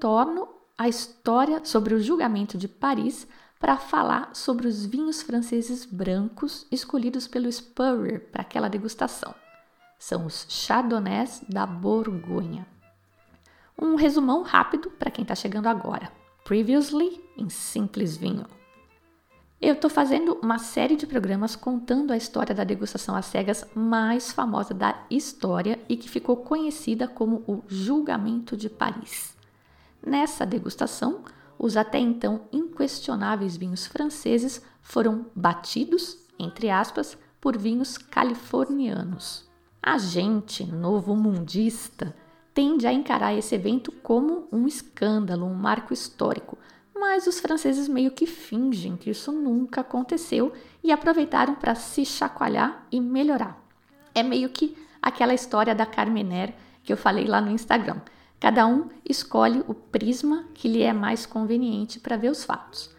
Retorno à história sobre o julgamento de Paris para falar sobre os vinhos franceses brancos escolhidos pelo Spurrier para aquela degustação. São os Chardonnays da Borgonha. Um resumão rápido para quem está chegando agora. Previously em Simples Vinho. Eu estou fazendo uma série de programas contando a história da degustação às cegas mais famosa da história e que ficou conhecida como o Julgamento de Paris. Nessa degustação, os até então inquestionáveis vinhos franceses foram batidos, entre aspas, por vinhos californianos. A gente, novo mundista, tende a encarar esse evento como um escândalo, um marco histórico, mas os franceses meio que fingem que isso nunca aconteceu e aproveitaram para se chacoalhar e melhorar. É meio que aquela história da Carmener que eu falei lá no Instagram. Cada um escolhe o prisma que lhe é mais conveniente para ver os fatos.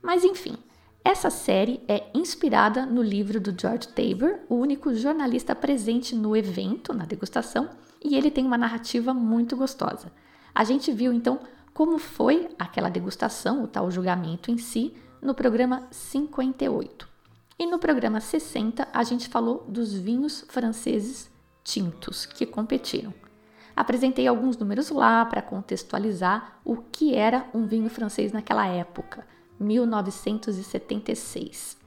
Mas enfim, essa série é inspirada no livro do George Tabor, o único jornalista presente no evento, na degustação, e ele tem uma narrativa muito gostosa. A gente viu então como foi aquela degustação, o tal julgamento em si, no programa 58. E no programa 60 a gente falou dos vinhos franceses tintos que competiram. Apresentei alguns números lá para contextualizar o que era um vinho francês naquela época, 1976.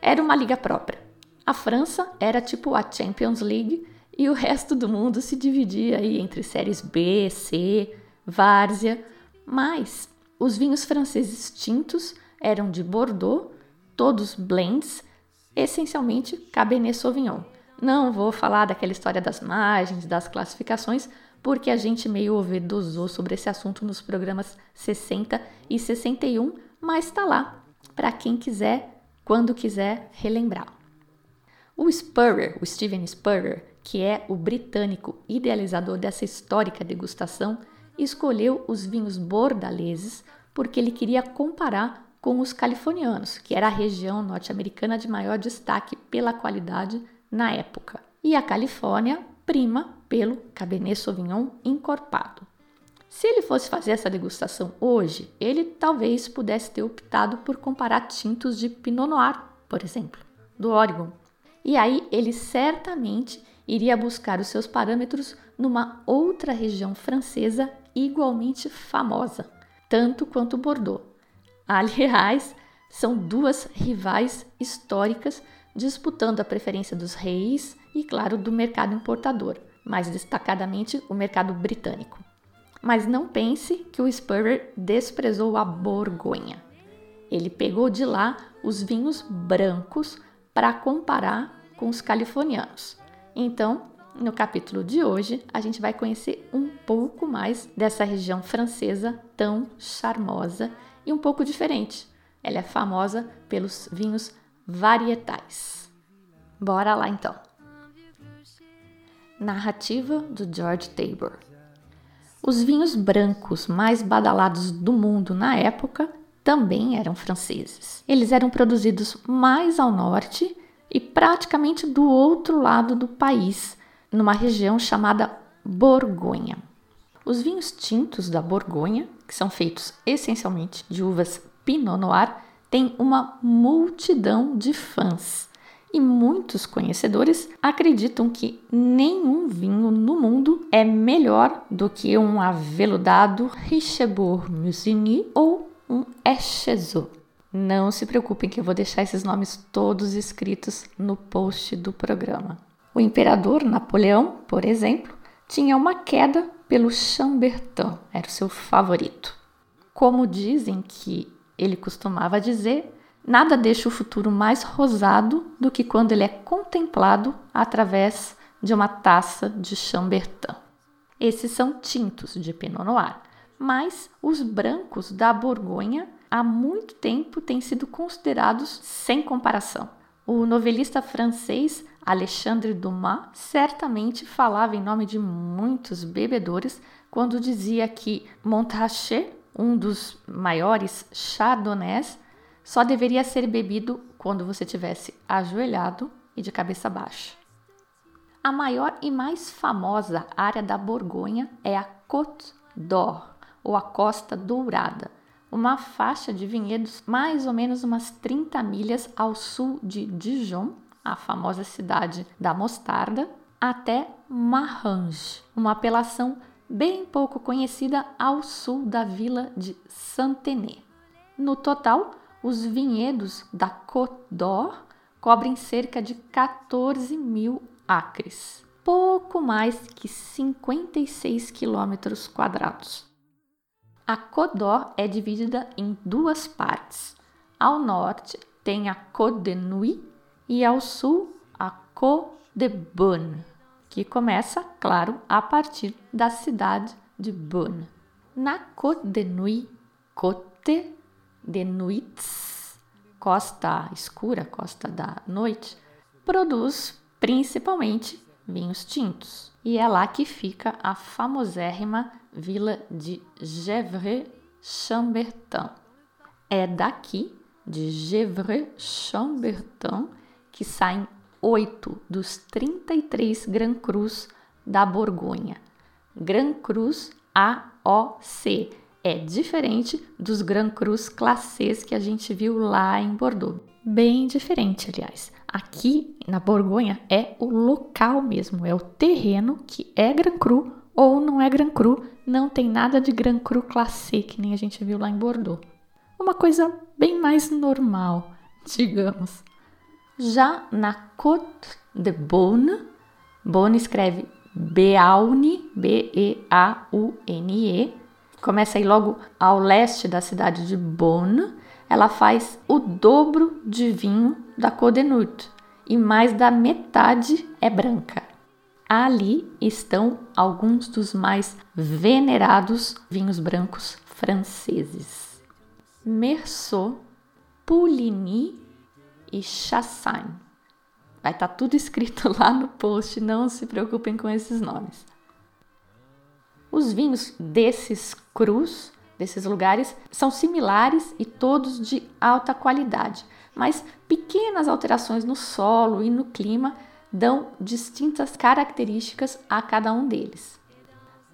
Era uma liga própria. A França era tipo a Champions League e o resto do mundo se dividia aí entre séries B, C, várzea, mas os vinhos franceses tintos eram de Bordeaux, todos blends, essencialmente Cabernet Sauvignon. Não vou falar daquela história das margens, das classificações, porque a gente meio ouvidosou sobre esse assunto nos programas 60 e 61, mas está lá para quem quiser, quando quiser relembrar. O Spurrier, o Steven Spurrier, que é o britânico idealizador dessa histórica degustação, escolheu os vinhos bordaleses porque ele queria comparar com os californianos, que era a região norte-americana de maior destaque pela qualidade na época. E a Califórnia prima pelo Cabernet Sauvignon encorpado. Se ele fosse fazer essa degustação hoje, ele talvez pudesse ter optado por comparar tintos de Pinot Noir, por exemplo, do Oregon. E aí ele certamente iria buscar os seus parâmetros numa outra região francesa igualmente famosa, tanto quanto Bordeaux. Aliás, são duas rivais históricas disputando a preferência dos reis e, claro, do mercado importador, mais destacadamente o mercado britânico. Mas não pense que o Spurrier desprezou a Borgonha. Ele pegou de lá os vinhos brancos para comparar com os californianos. Então, no capítulo de hoje, a gente vai conhecer um pouco mais dessa região francesa tão charmosa e um pouco diferente. Ela é famosa pelos vinhos varietais. Bora lá então. Narrativa do George Tabor. Os vinhos brancos mais badalados do mundo na época também eram franceses. Eles eram produzidos mais ao norte e praticamente do outro lado do país, numa região chamada Borgonha. Os vinhos tintos da Borgonha, que são feitos essencialmente de uvas Pinot Noir, têm uma multidão de fãs. E muitos conhecedores acreditam que nenhum vinho no mundo é melhor do que um aveludado Richebourg Musigny ou um Echezot. Não se preocupem que eu vou deixar esses nomes todos escritos no post do programa. O imperador Napoleão, por exemplo, tinha uma queda pelo Chambertin, era o seu favorito. Como dizem que ele costumava dizer, Nada deixa o futuro mais rosado do que quando ele é contemplado através de uma taça de Chambertin. Esses são tintos de Pinot Noir, mas os brancos da Borgonha há muito tempo têm sido considerados sem comparação. O novelista francês Alexandre Dumas certamente falava em nome de muitos bebedores quando dizia que Montrachet, um dos maiores chardonnays, só deveria ser bebido quando você tivesse ajoelhado e de cabeça baixa. A maior e mais famosa área da Borgonha é a Côte d'Or, ou a Costa Dourada, uma faixa de vinhedos mais ou menos umas 30 milhas ao sul de Dijon, a famosa cidade da mostarda, até Marange, uma apelação bem pouco conhecida ao sul da vila de Saint-Denis. No total, os vinhedos da Côte d'Or cobrem cerca de 14 mil acres, pouco mais que 56 quilômetros quadrados. A Côte d'Or é dividida em duas partes. Ao norte tem a Côte de Nuit e ao sul a Côte de Beaune, que começa, claro, a partir da cidade de Beaune. Na Côte de Nuit, Côte de costa escura, costa da noite, produz principalmente vinhos tintos. E é lá que fica a famosérrima vila de Gevrey-Chambertin. É daqui, de Gevrey-Chambertin, que saem oito dos 33 Grand Crus da Borgonha. Grand Crus AOC é diferente dos Grand Crus Classés que a gente viu lá em Bordeaux. Bem diferente, aliás. Aqui na Borgonha é o local mesmo, é o terreno que é Gran Cru ou não é Gran Cru, não tem nada de Gran Cru Classé, que nem a gente viu lá em Bordeaux. Uma coisa bem mais normal, digamos. Já na Côte de Beaune, Beaune escreve Beaune, B-E-A-U-N-E, começa aí logo ao leste da cidade de Beaune, ela faz o dobro de vinho da Codenut e mais da metade é branca. Ali estão alguns dos mais venerados vinhos brancos franceses: Meursault, Pouligny e Chassagne. Vai estar tá tudo escrito lá no post, não se preocupem com esses nomes. Os vinhos desses crus desses lugares são similares e todos de alta qualidade, mas pequenas alterações no solo e no clima dão distintas características a cada um deles.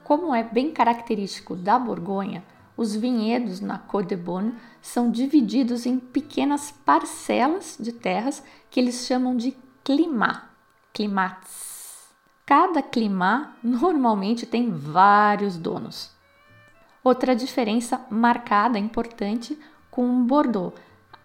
Como é bem característico da Borgonha, os vinhedos na Côte de Beaune são divididos em pequenas parcelas de terras que eles chamam de climat, climats. Cada climat normalmente tem vários donos. Outra diferença marcada, importante, com Bordeaux.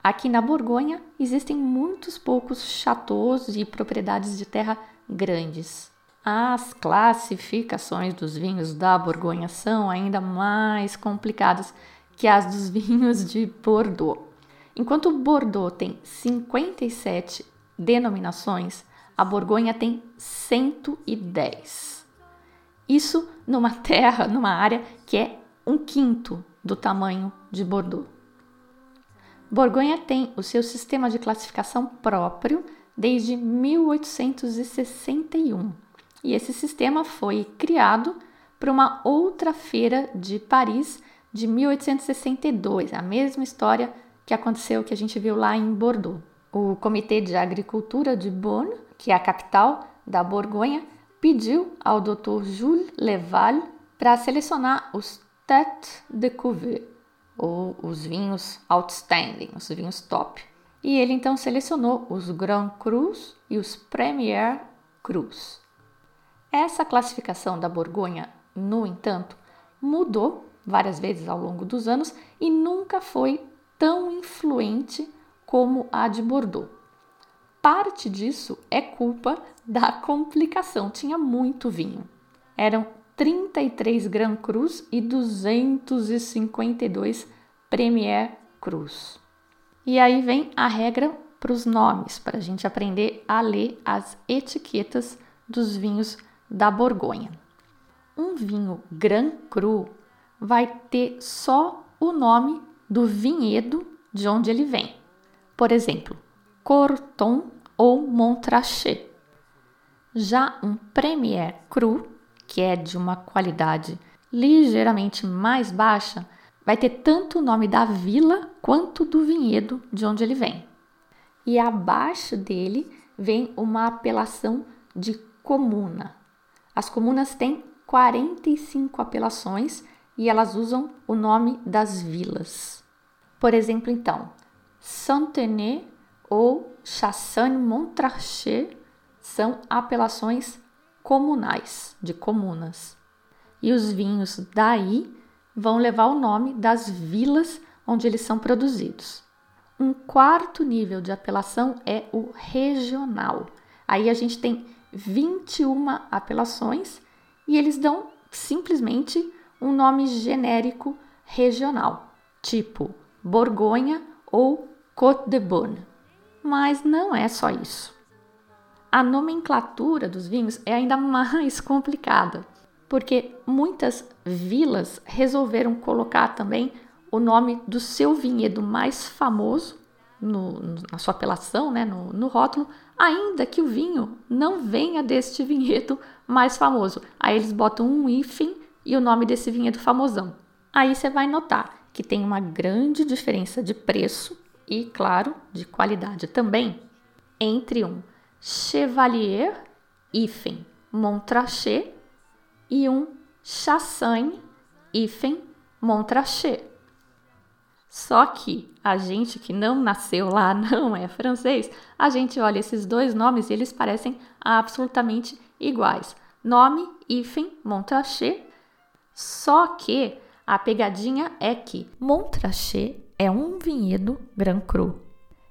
Aqui na Borgonha existem muitos poucos chateaus e propriedades de terra grandes. As classificações dos vinhos da Borgonha são ainda mais complicadas que as dos vinhos de Bordeaux. Enquanto Bordeaux tem 57 denominações, a Borgonha tem 110. Isso numa terra, numa área que é um quinto do tamanho de Bordeaux. Borgonha tem o seu sistema de classificação próprio desde 1861 e esse sistema foi criado para uma outra feira de Paris de 1862, a mesma história que aconteceu que a gente viu lá em Bordeaux. O Comitê de Agricultura de Bonn, que é a capital da Borgonha, pediu ao Dr. Jules Leval para selecionar os tête de cuvée, ou os vinhos outstanding, os vinhos top. E ele então selecionou os Grand Crus e os Premier Crus. Essa classificação da Borgonha, no entanto, mudou várias vezes ao longo dos anos e nunca foi tão influente como a de Bordeaux. Parte disso é culpa da complicação, tinha muito vinho. Eram 33 Grand Crus e 252 Premier Cruz. E aí vem a regra para os nomes, para a gente aprender a ler as etiquetas dos vinhos da Borgonha. Um vinho Grand Cru vai ter só o nome do vinhedo de onde ele vem. Por exemplo, Corton ou Montrachet. Já um Premier Cru, que é de uma qualidade ligeiramente mais baixa, vai ter tanto o nome da vila quanto do vinhedo de onde ele vem. E abaixo dele vem uma apelação de comuna. As comunas têm 45 apelações e elas usam o nome das vilas. Por exemplo, então, Saint-Denis ou Chassagne-Montrachet são apelações comunais, de comunas. E os vinhos daí vão levar o nome das vilas onde eles são produzidos. Um quarto nível de apelação é o regional. Aí a gente tem 21 apelações e eles dão simplesmente um nome genérico regional, tipo Borgonha ou Côte de Beaune. Mas não é só isso. A nomenclatura dos vinhos é ainda mais complicada, porque muitas vilas resolveram colocar também o nome do seu vinhedo mais famoso no, na sua apelação, né, no, no rótulo, ainda que o vinho não venha deste vinhedo mais famoso. Aí eles botam um hífen e o nome desse vinhedo famosão. Aí você vai notar que tem uma grande diferença de preço e, claro, de qualidade também entre um Chevalier hífen Montrachet e um Chassagne hífen Montrachet. Só que a gente que não nasceu lá, não é francês, a gente olha esses dois nomes e eles parecem absolutamente iguais. Nome hífen Montrachet só que a pegadinha é que Montrachet é um vinhedo Grand Cru.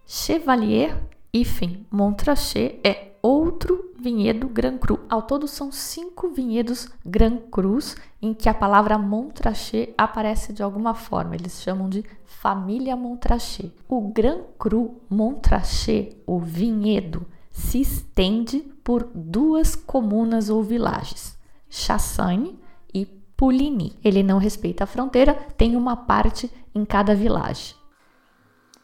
Chevalier hífen Montrachet é outro vinhedo Grand Cru. Ao todo são cinco vinhedos Grand Crus em que a palavra Montrachet aparece de alguma forma. Eles chamam de família Montrachet. O Grand Cru Montrachet, o vinhedo, se estende por duas comunas ou vilagens, Chassagne Puligny. Ele não respeita a fronteira, tem uma parte em cada vilagem.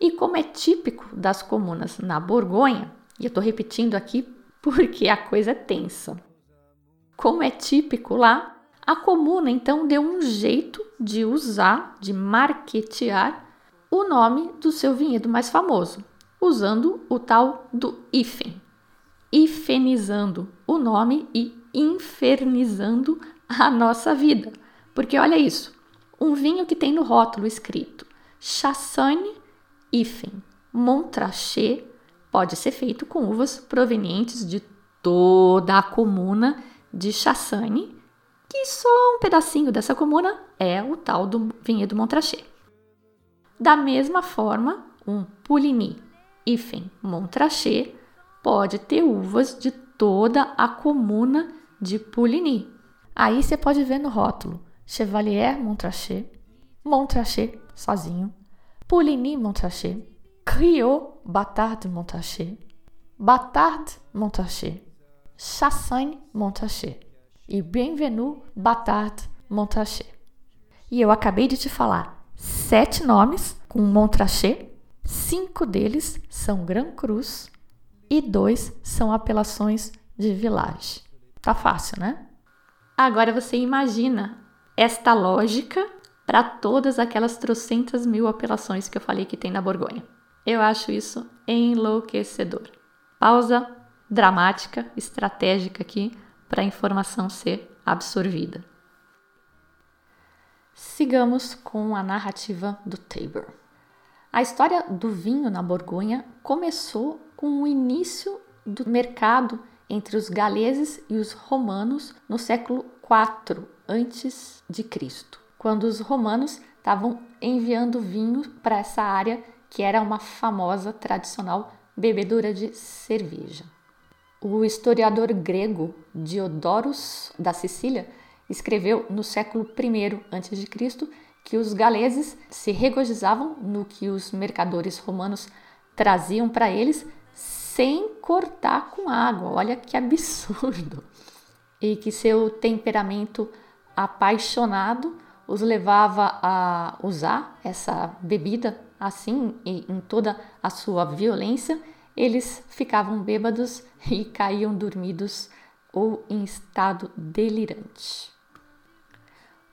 E como é típico das comunas na Borgonha, e eu estou repetindo aqui porque a coisa é tensa. Como é típico lá, a comuna então deu um jeito de usar, de marketear o nome do seu vinhedo mais famoso, usando o tal do hífen, hifenizando o nome e infernizando a nossa vida. Porque olha isso, um vinho que tem no rótulo escrito Chassagne hífen Montrachet pode ser feito com uvas provenientes de toda a comuna de Chassagne, que só um pedacinho dessa comuna é o tal do vinhedo Montrachet. Da mesma forma, um Puligny hífen Montrachet pode ter uvas de toda a comuna de Puligny, Aí você pode ver no rótulo Chevalier Montrachet, Montrachet sozinho, Pouligny Montrachet, Criot Batard Montrachet, Batard Montrachet, Chassagne Montrachet e Bienvenue Batard Montrachet. E eu acabei de te falar sete nomes com Montrachet, cinco deles são Gran Cruz e dois são apelações de village. Tá fácil, né? Agora você imagina esta lógica para todas aquelas trocentas mil apelações que eu falei que tem na Borgonha. Eu acho isso enlouquecedor. Pausa dramática, estratégica aqui para a informação ser absorvida. Sigamos com a narrativa do Tabor. A história do vinho na Borgonha começou com o início do mercado entre os galeses e os romanos no século IV antes de Cristo, quando os romanos estavam enviando vinho para essa área que era uma famosa tradicional bebedura de cerveja. O historiador grego Diodorus da Sicília escreveu no século I a.C. que os galeses se regozijavam no que os mercadores romanos traziam para eles sem cortar com água. Olha que absurdo! E que seu temperamento apaixonado os levava a usar essa bebida assim e em toda a sua violência, eles ficavam bêbados e caíam dormidos ou em estado delirante.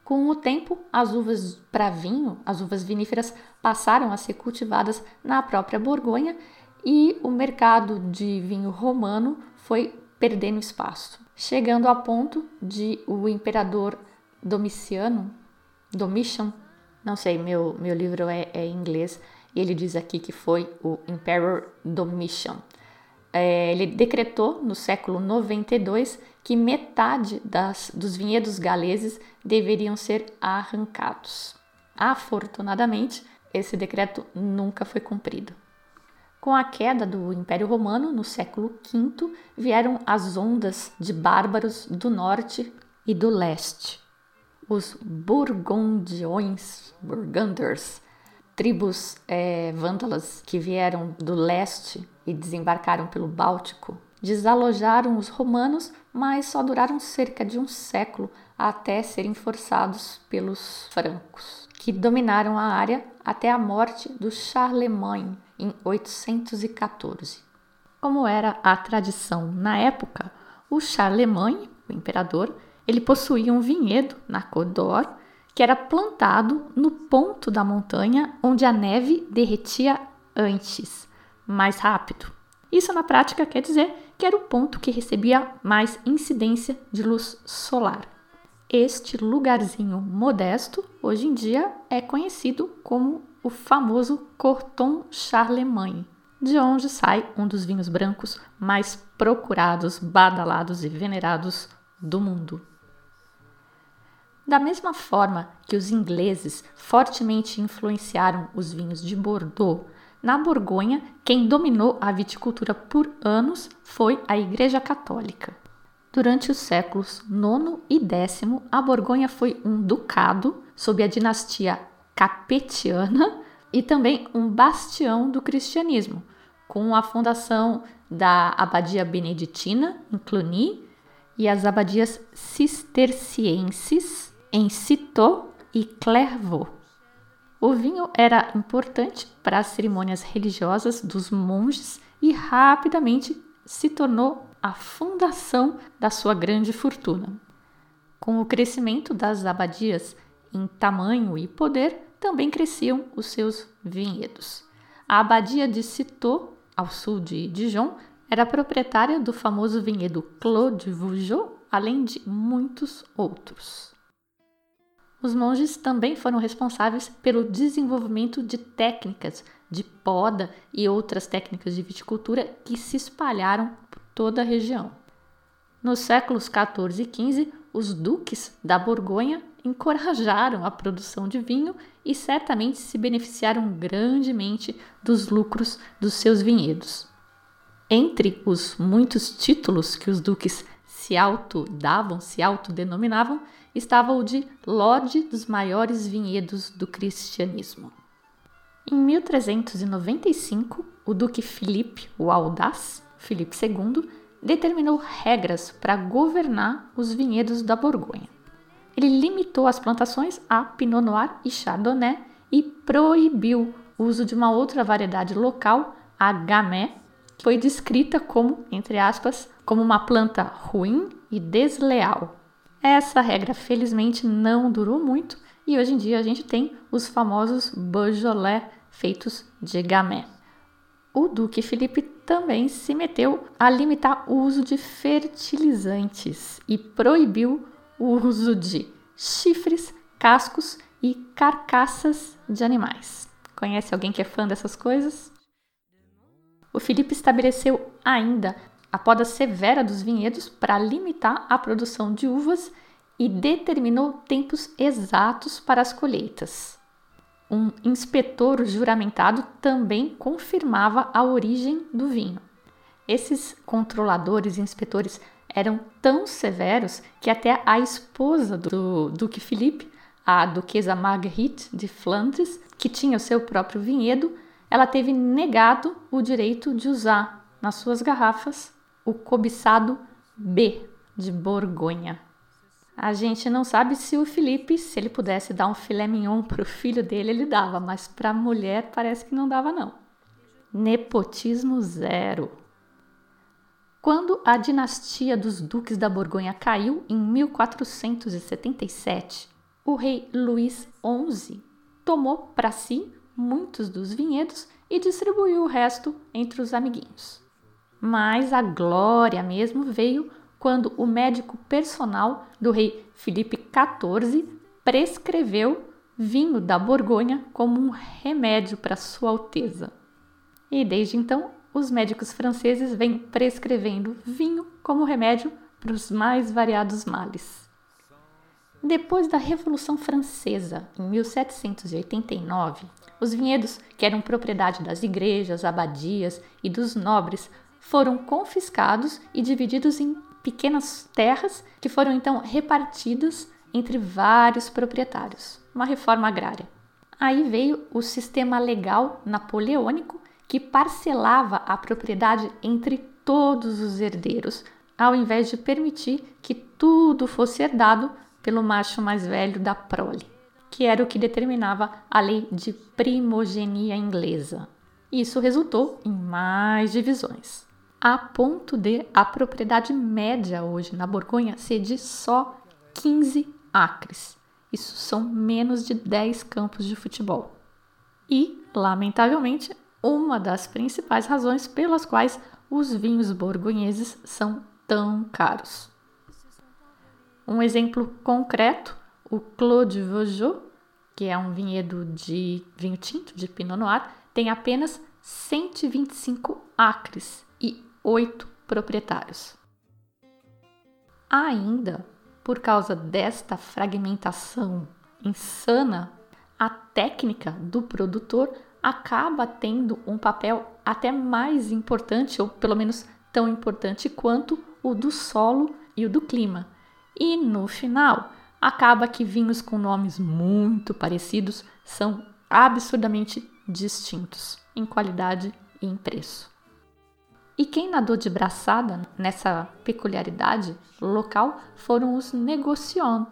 Com o tempo, as uvas para vinho, as uvas viníferas, passaram a ser cultivadas na própria Borgonha e o mercado de vinho romano foi perdendo espaço, chegando a ponto de o imperador Domiciano, Domitian, não sei, meu, meu livro é, é em inglês, e ele diz aqui que foi o Emperor Domitian. É, ele decretou no século 92 que metade das, dos vinhedos galeses deveriam ser arrancados. Afortunadamente, esse decreto nunca foi cumprido. Com a queda do Império Romano no século V, vieram as ondas de bárbaros do norte e do leste. Os Burgundiões, Burgunders, tribos é, vândalas que vieram do leste e desembarcaram pelo Báltico, desalojaram os romanos, mas só duraram cerca de um século até serem forçados pelos francos, que dominaram a área até a morte do Charlemagne em 814. Como era a tradição na época, o Charlemagne, o imperador, ele possuía um vinhedo na Côte d'Or que era plantado no ponto da montanha onde a neve derretia antes, mais rápido. Isso na prática quer dizer que era o ponto que recebia mais incidência de luz solar. Este lugarzinho modesto, hoje em dia, é conhecido como o famoso Corton Charlemagne, de onde sai um dos vinhos brancos mais procurados, badalados e venerados do mundo. Da mesma forma que os ingleses fortemente influenciaram os vinhos de Bordeaux, na Borgonha, quem dominou a viticultura por anos foi a Igreja Católica. Durante os séculos IX e X, a Borgonha foi um ducado sob a dinastia capetiana e também um bastião do cristianismo, com a fundação da Abadia Beneditina em Cluny e as abadias cistercienses em Citeaux e Clairvaux. O vinho era importante para as cerimônias religiosas dos monges e rapidamente se tornou a fundação da sua grande fortuna. Com o crescimento das abadias em tamanho e poder, também cresciam os seus vinhedos. A abadia de Citeaux, ao sul de Dijon, era proprietária do famoso vinhedo Clos de Vougeot, além de muitos outros. Os monges também foram responsáveis pelo desenvolvimento de técnicas de poda e outras técnicas de viticultura que se espalharam toda a região. Nos séculos 14 e 15, os duques da Borgonha encorajaram a produção de vinho e certamente se beneficiaram grandemente dos lucros dos seus vinhedos. Entre os muitos títulos que os duques se autodavam, se autodenominavam, estava o de Lorde dos maiores vinhedos do cristianismo. Em 1395, o duque Filipe o Audaz, Filipe II, determinou regras para governar os vinhedos da Borgonha. Ele limitou as plantações a Pinot Noir e Chardonnay e proibiu o uso de uma outra variedade local, a Gamay, que foi descrita como, entre aspas, como uma planta ruim e desleal. Essa regra, felizmente, não durou muito e hoje em dia a gente tem os famosos Beaujolais feitos de gamay. O Duque Felipe também se meteu a limitar o uso de fertilizantes e proibiu o uso de chifres, cascos e carcaças de animais. Conhece alguém que é fã dessas coisas? O Felipe estabeleceu ainda a poda severa dos vinhedos para limitar a produção de uvas e determinou tempos exatos para as colheitas. Um inspetor juramentado também confirmava a origem do vinho. Esses controladores e inspetores eram tão severos que até a esposa do Duque Felipe, a duquesa Marguerite de Flandres, que tinha o seu próprio vinhedo, ela teve negado o direito de usar nas suas garrafas o cobiçado B de Borgonha. A gente não sabe se o Felipe, se ele pudesse dar um filé mignon para o filho dele, ele dava, mas para a mulher parece que não dava não. Nepotismo zero. Quando a dinastia dos duques da Borgonha caiu em 1477, o rei Luís XI tomou para si muitos dos vinhedos e distribuiu o resto entre os amiguinhos. Mas a glória mesmo veio quando o médico personal do rei Felipe XIV prescreveu vinho da Borgonha como um remédio para Sua Alteza. E desde então, os médicos franceses vêm prescrevendo vinho como remédio para os mais variados males. Depois da Revolução Francesa, em 1789, os vinhedos, que eram propriedade das igrejas, abadias e dos nobres, foram confiscados e divididos em pequenas terras que foram então repartidas entre vários proprietários. Uma reforma agrária. Aí veio o sistema legal napoleônico que parcelava a propriedade entre todos os herdeiros, ao invés de permitir que tudo fosse herdado pelo macho mais velho da prole, que era o que determinava a lei de primogenia inglesa. Isso resultou em mais divisões, a ponto de a propriedade média hoje na Borgonha ser de só 15 acres. Isso são menos de 10 campos de futebol. E, lamentavelmente, uma das principais razões pelas quais os vinhos borgonheses são tão caros. Um exemplo concreto, o Clos de Vougeot, que é um vinhedo de vinho tinto de Pinot Noir, tem apenas 125 acres 8 proprietários. Ainda, por causa desta fragmentação insana, a técnica do produtor acaba tendo um papel até mais importante, ou pelo menos tão importante quanto o do solo e o do clima. E no final, acaba que vinhos com nomes muito parecidos são absurdamente distintos em qualidade e em preço. E quem nadou de braçada nessa peculiaridade local foram os negociantes,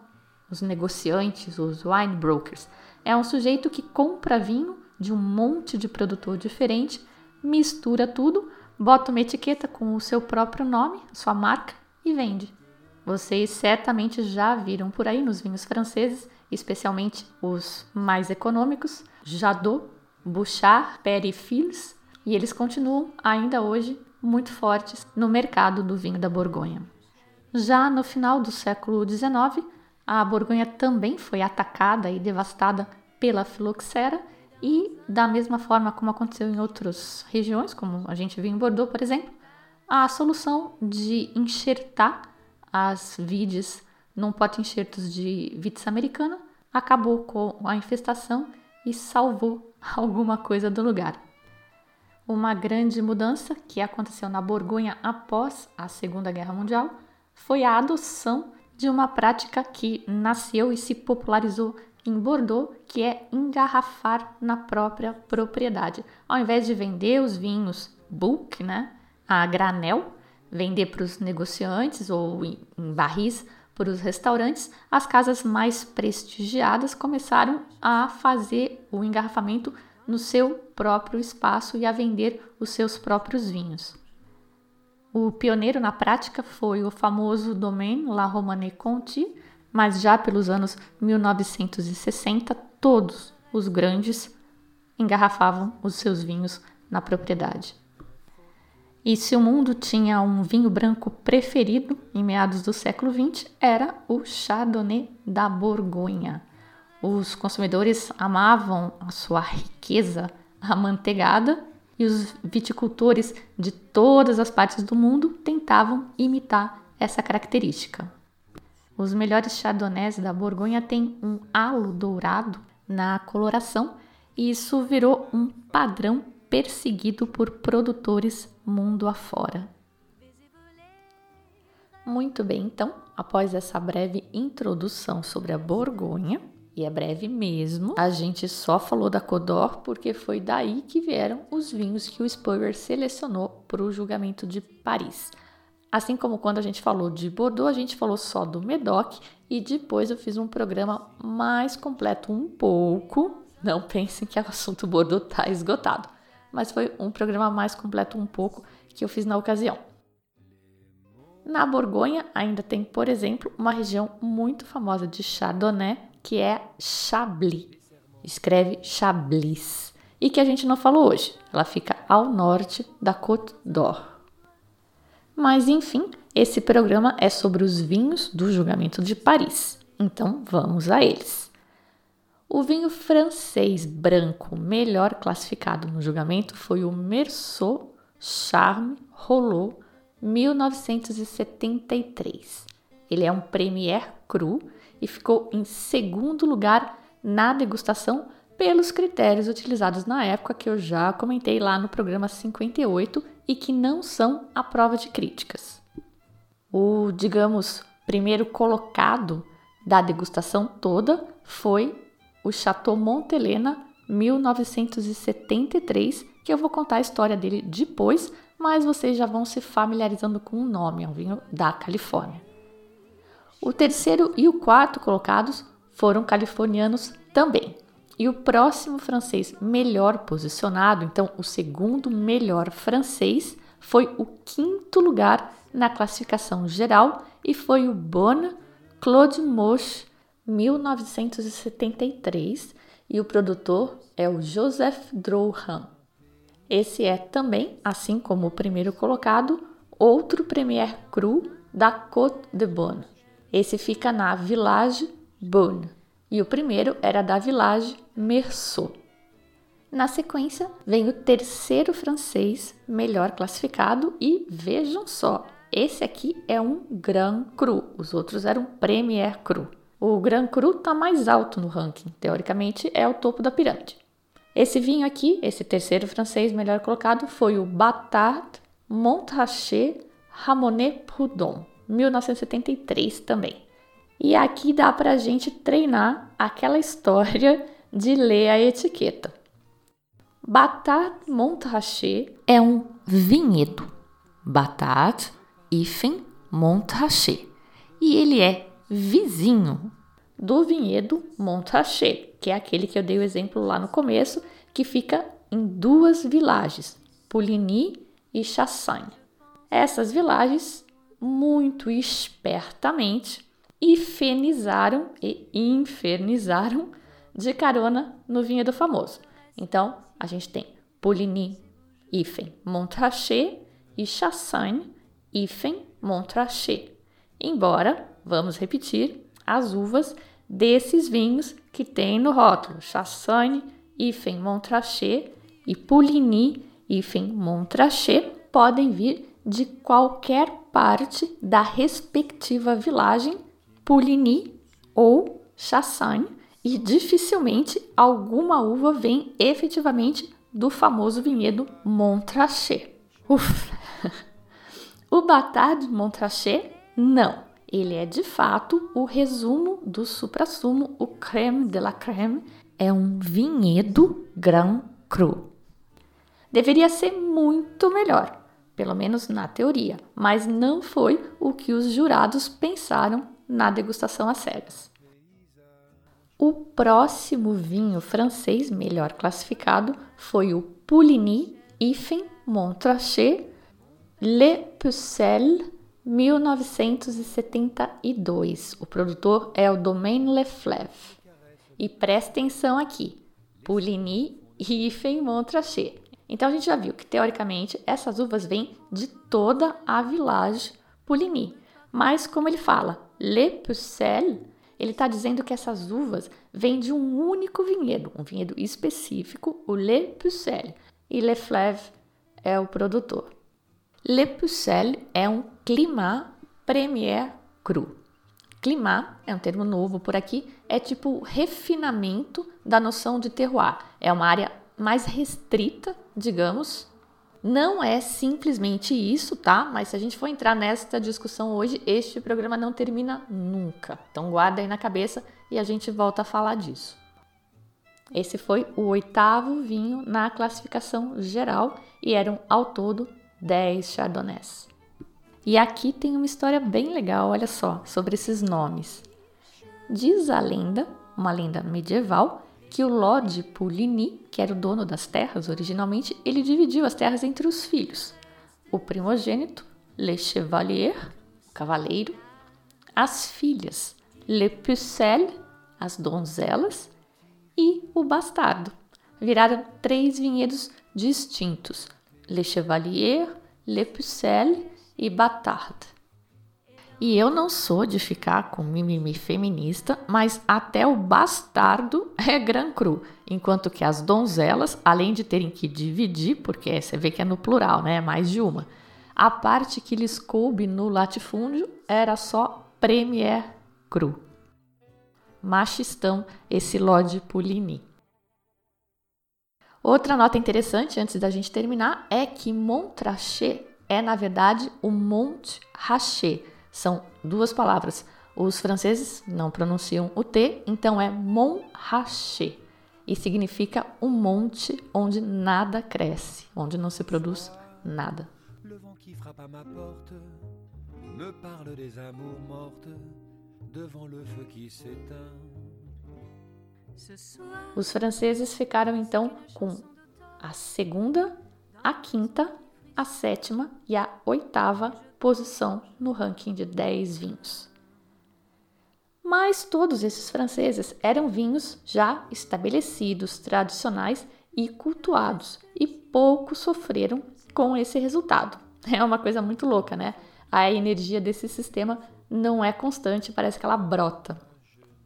os negociantes, os wine brokers. É um sujeito que compra vinho de um monte de produtor diferente, mistura tudo, bota uma etiqueta com o seu próprio nome, sua marca e vende. Vocês certamente já viram por aí nos vinhos franceses, especialmente os mais econômicos, Jadot, Bouchard, Père Fils, e eles continuam ainda hoje muito fortes no mercado do vinho da Borgonha. Já no final do século XIX, a Borgonha também foi atacada e devastada pela filoxera e da mesma forma como aconteceu em outras regiões, como a gente viu em Bordeaux, por exemplo, a solução de enxertar as vides num pote-enxertos de vitis americana acabou com a infestação e salvou alguma coisa do lugar. Uma grande mudança que aconteceu na Borgonha após a Segunda Guerra Mundial foi a adoção de uma prática que nasceu e se popularizou em Bordeaux, que é engarrafar na própria propriedade. Ao invés de vender os vinhos bulk, né, a granel, vender para os negociantes ou em barris para os restaurantes, as casas mais prestigiadas começaram a fazer o engarrafamento no seu próprio espaço e a vender os seus próprios vinhos. O pioneiro na prática foi o famoso Domaine La Romane Conti, mas já pelos anos 1960, todos os grandes engarrafavam os seus vinhos na propriedade. E se o mundo tinha um vinho branco preferido em meados do século XX, era o Chardonnay da Borgonha. Os consumidores amavam a sua riqueza amanteigada e os viticultores de todas as partes do mundo tentavam imitar essa característica. Os melhores chardonnays da Borgonha têm um halo dourado na coloração e isso virou um padrão perseguido por produtores mundo afora. Muito bem, então, após essa breve introdução sobre a Borgonha, E é breve mesmo. A gente só falou da Codor porque foi daí que vieram os vinhos que o Spurrier selecionou para o julgamento de Paris. Assim como quando a gente falou de Bordeaux, a gente falou só do Medoc e depois eu fiz um programa mais completo um pouco. Não pensem que o assunto Bordeaux está esgotado, mas foi um programa mais completo um pouco que eu fiz na ocasião. Na Borgonha ainda tem, por exemplo, uma região muito famosa de Chardonnay, que é Chablis. Escreve Chablis. E que a gente não falou hoje. Ela fica ao norte da Côte d'Or. Mas enfim, esse programa é sobre os vinhos do julgamento de Paris. Então vamos a eles. O vinho francês branco melhor classificado no julgamento foi o Merceau Charme Rolot 1973. Ele é um Premier Cru e ficou em segundo lugar na degustação pelos critérios utilizados na época que eu já comentei lá no programa 58 e que não são a prova de críticas. O, digamos, primeiro colocado da degustação toda foi o Chateau Montelena 1973, que eu vou contar a história dele depois, mas vocês já vão se familiarizando com o nome, é um vinho da Califórnia. O terceiro e o quarto colocados foram californianos também. E o próximo francês melhor posicionado, então o segundo melhor francês, foi o quinto lugar na classificação geral e foi o Bonne Claude Moche 1973 e o produtor é o Joseph Drouhin. Esse é também, assim como o primeiro colocado, outro Premier Cru da Côte de Bonne. Esse fica na Village Bonne e o primeiro era da Village Merceau. Na sequência, vem o terceiro francês melhor classificado e vejam só, esse aqui é um Grand Cru, os outros eram Premier Cru. O Grand Cru está mais alto no ranking, teoricamente é o topo da pirâmide. Esse vinho aqui, esse terceiro francês melhor colocado, foi o Batard Montrachet Ramonet Prudhomme, 1973 também. E aqui dá para a gente treinar aquela história de ler a etiqueta. Batard Montrachet é um vinhedo. Batard hífen Montrachet. E ele é vizinho do vinhedo Montrachet que é aquele que eu dei o exemplo lá no começo, que fica em duas vilagens, Pouligny e Chassagne. Essas vilagens, muito espertamente, infenizaram e infernizaram de carona no vinhedo famoso. Então, a gente tem Pouligny, hífen, Montrachet e Chassagne, hífen, Montrachet. Embora, vamos repetir, as uvas desses vinhos que tem no rótulo Chassagne, hífen Montrachet e Pouligny, hífen Montrachet, podem vir de qualquer parte da respectiva vilagem Pouligny ou Chassagne e dificilmente alguma uva vem efetivamente do famoso vinhedo Montrachet. Uf. o Batard Montrachet, não. Ele é de fato o resumo do supra-sumo, o creme de la creme, é um vinhedo Grand Cru. Deveria ser muito melhor, pelo menos na teoria, mas não foi o que os jurados pensaram na degustação às cegas. O próximo vinho francês melhor classificado foi o Pouligny Hífen Montrachet Le Pucelle 1972. O produtor é o Domaine Lefleve. E presta atenção aqui: Pouligny, Riffen, Montrachet. Então a gente já viu que teoricamente essas uvas vêm de toda a village Pouligny. Mas como ele fala, Le Pucelle, ele está dizendo que essas uvas vêm de um único vinhedo, um vinhedo específico, o Le Pucelle. E Lefleve é o produtor. Le Pucelle é um climat premier cru. Climat é um termo novo por aqui, é tipo refinamento da noção de terroir. É uma área mais restrita, digamos, Não é simplesmente isso, tá? Mas se a gente for entrar nesta discussão hoje, este programa não termina nunca. Então guarda aí na cabeça e a gente volta a falar disso. Esse foi o oitavo vinho na classificação geral e eram ao todo 10 chardonnays. E aqui tem uma história bem legal, olha só, sobre esses nomes. Diz a lenda, uma lenda medieval, que o Lord Pouligny, que era o dono das terras originalmente, ele dividiu as terras entre os filhos. O primogênito, Le Chevalier, o cavaleiro, as filhas, Le Pucelle, as donzelas, e o bastardo. Viraram três vinhedos distintos: Le Chevalier, Le Pucelle e Batard. E eu não sou de ficar com mimimi feminista, mas até o bastardo é Gran Cru, enquanto que as donzelas, além de terem que dividir, porque você vê que é no plural, né, mais de uma, a parte que lhes coube no latifúndio era só Premier Cru. Machistão esse Lorde Pulini. Outra nota interessante antes da gente terminar é que Montrachet é na verdade o Mont Rachet são duas palavras. Os franceses não pronunciam o T, então é Montrachet e significa um monte onde nada cresce, onde não se produz nada. Le vent qui frappe à ma porte me parle des amours mortes devant le feu qui s'éteint. Os franceses ficaram então com a segunda, a quinta, a sétima e a oitava posição no ranking de 10 vinhos. Mas todos esses franceses eram vinhos já estabelecidos, tradicionais e cultuados, e pouco sofreram com esse resultado. É uma coisa muito louca, né? A energia desse sistema não é constante, parece que ela brota.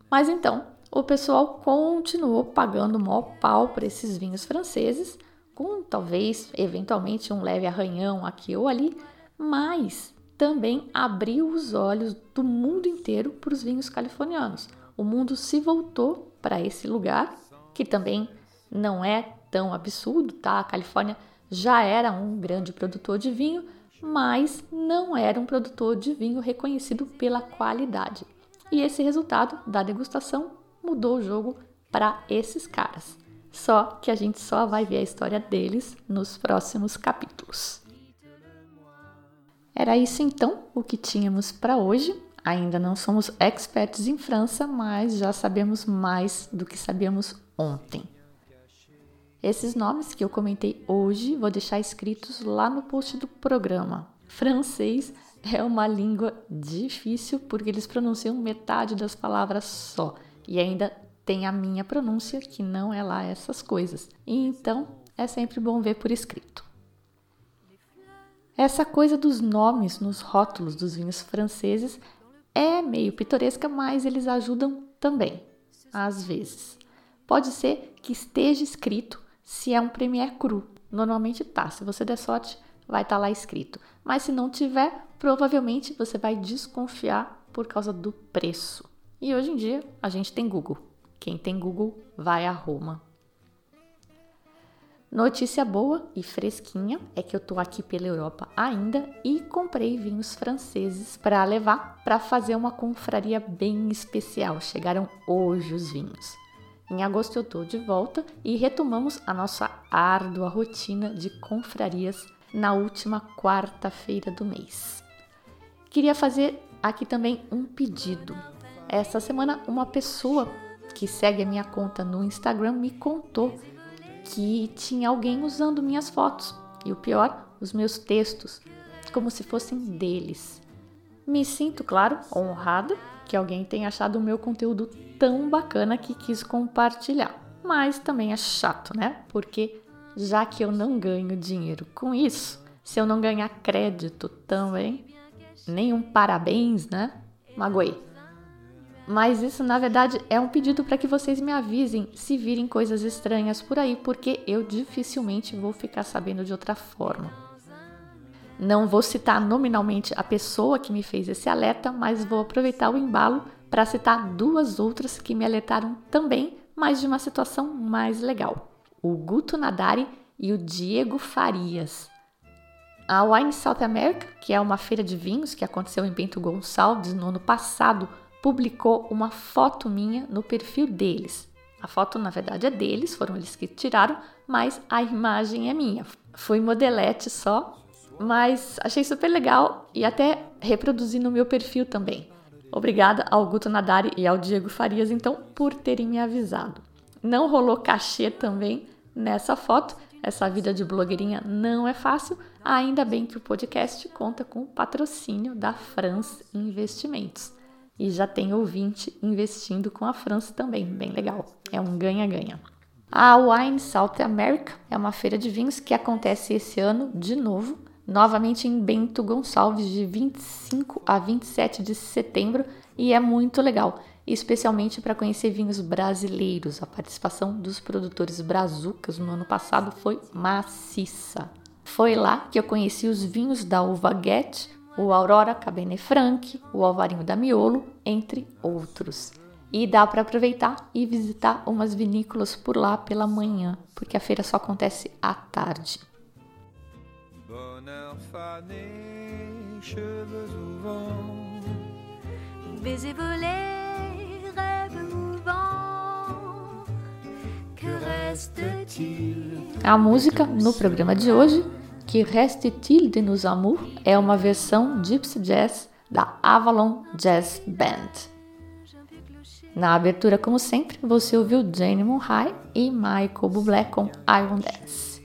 Mas então, o pessoal continuou pagando maior pau para esses vinhos franceses, com talvez, eventualmente, um leve arranhão aqui ou ali, mas também abriu os olhos do mundo inteiro para os vinhos californianos. O mundo se voltou para esse lugar, que também não é tão absurdo, tá? A Califórnia já era um grande produtor de vinho, mas não era um produtor de vinho reconhecido pela qualidade. E esse resultado da degustação mudou o jogo para esses caras. Só que a gente só vai ver a história deles nos próximos capítulos. Era isso então o que tínhamos para hoje. Ainda não somos experts em França, mas já sabemos mais do que sabíamos ontem. Esses nomes que eu comentei hoje vou deixar escritos lá no post do programa. Francês é uma língua difícil porque eles pronunciam metade das palavras só e ainda tem a minha pronúncia que não é lá essas coisas. Então é sempre bom ver por escrito. Essa coisa dos nomes nos rótulos dos vinhos franceses é meio pitoresca, mas eles ajudam também, às vezes. Pode ser que esteja escrito se é um Premier Cru. Normalmente tá, se você der sorte, vai estar tá lá escrito. Mas se não tiver, provavelmente você vai desconfiar por causa do preço. E hoje em dia a gente tem Google. Quem tem Google vai a Roma Notícia boa e fresquinha é que eu tô aqui pela Europa ainda e comprei vinhos franceses para levar para fazer uma confraria bem especial. Chegaram hoje os vinhos. Em agosto eu tô de volta e retomamos a nossa árdua rotina de confrarias na última quarta-feira do mês. Queria fazer aqui também um pedido. Essa semana uma pessoa que segue a minha conta no Instagram me contou que tinha alguém usando minhas fotos e o pior, os meus textos, como se fossem deles. Me sinto, claro, honrada que alguém tenha achado o meu conteúdo tão bacana que quis compartilhar. Mas também é chato, né? Porque já que eu não ganho dinheiro com isso, se eu não ganhar crédito também, nenhum parabéns, né? Magoei. Mas isso na verdade é um pedido para que vocês me avisem se virem coisas estranhas por aí, porque eu dificilmente vou ficar sabendo de outra forma. Não vou citar nominalmente a pessoa que me fez esse alerta, mas vou aproveitar o embalo para citar duas outras que me alertaram também, mas de uma situação mais legal: o Guto Nadari e o Diego Farias. A Wine South America, que é uma feira de vinhos que aconteceu em Bento Gonçalves no ano passado, publicou uma foto minha no perfil deles. A foto, na verdade, é deles, foram eles que tiraram, mas a imagem é minha. Foi modelete só, mas achei super legal e até reproduzi no meu perfil também. Obrigada ao Guto Nadari e ao Diego Farias, então, por terem me avisado. Não rolou cachê também nessa foto, essa vida de blogueirinha não é fácil, ainda bem que o podcast conta com o patrocínio da France Investimentos. E já tem ouvinte investindo com a França também, bem legal. É um ganha-ganha. A Wine South America é uma feira de vinhos que acontece esse ano de novo, novamente em Bento Gonçalves, de 25 a 27 de setembro, e é muito legal especialmente para conhecer vinhos brasileiros. A participação dos produtores brazucas no ano passado foi maciça. Foi lá que eu conheci os vinhos da Uva Guete, o Aurora Cabernet Franc, o Alvarinho da Miolo, entre outros. E dá para aproveitar e visitar umas vinícolas por lá pela manhã, porque a feira só acontece à tarde. Bonheur fané, cheveux au vent, baiser volé. A música no programa de hoje, Que Reste-t-il de nos amour, é uma versão Gypsy Jazz da Avalon Jazz Band. Na abertura, como sempre, você ouviu Jane Murray e Michael Bublé com I Won't Dance.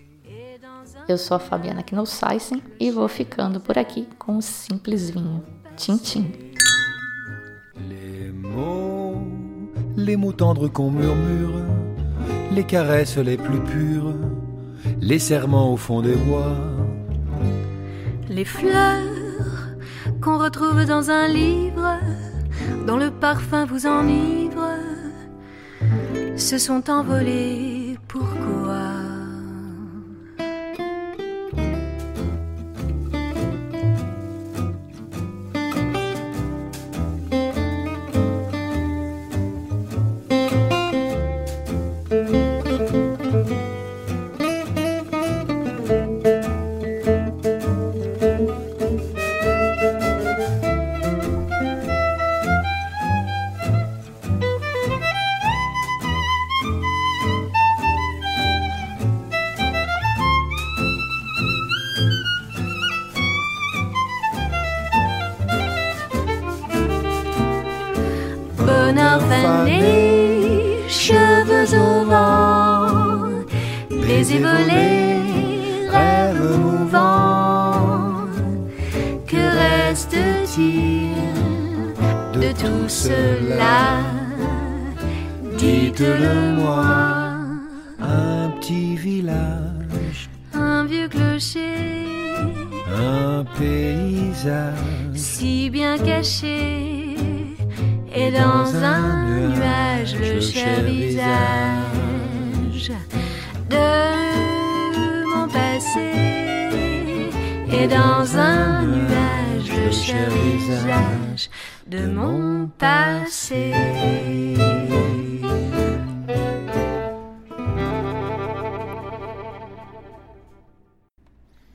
Eu sou a Fabiana Knossaisen e vou ficando por aqui com o simples vinho. Tchim, tchim. Les mots, les mots tendres qu'on murmure les caresses les plus pures, les serments au fond des bois. Les fleurs qu'on retrouve dans un livre, dont le parfum vous enivre, se sont envolées. Pourquoi cheveux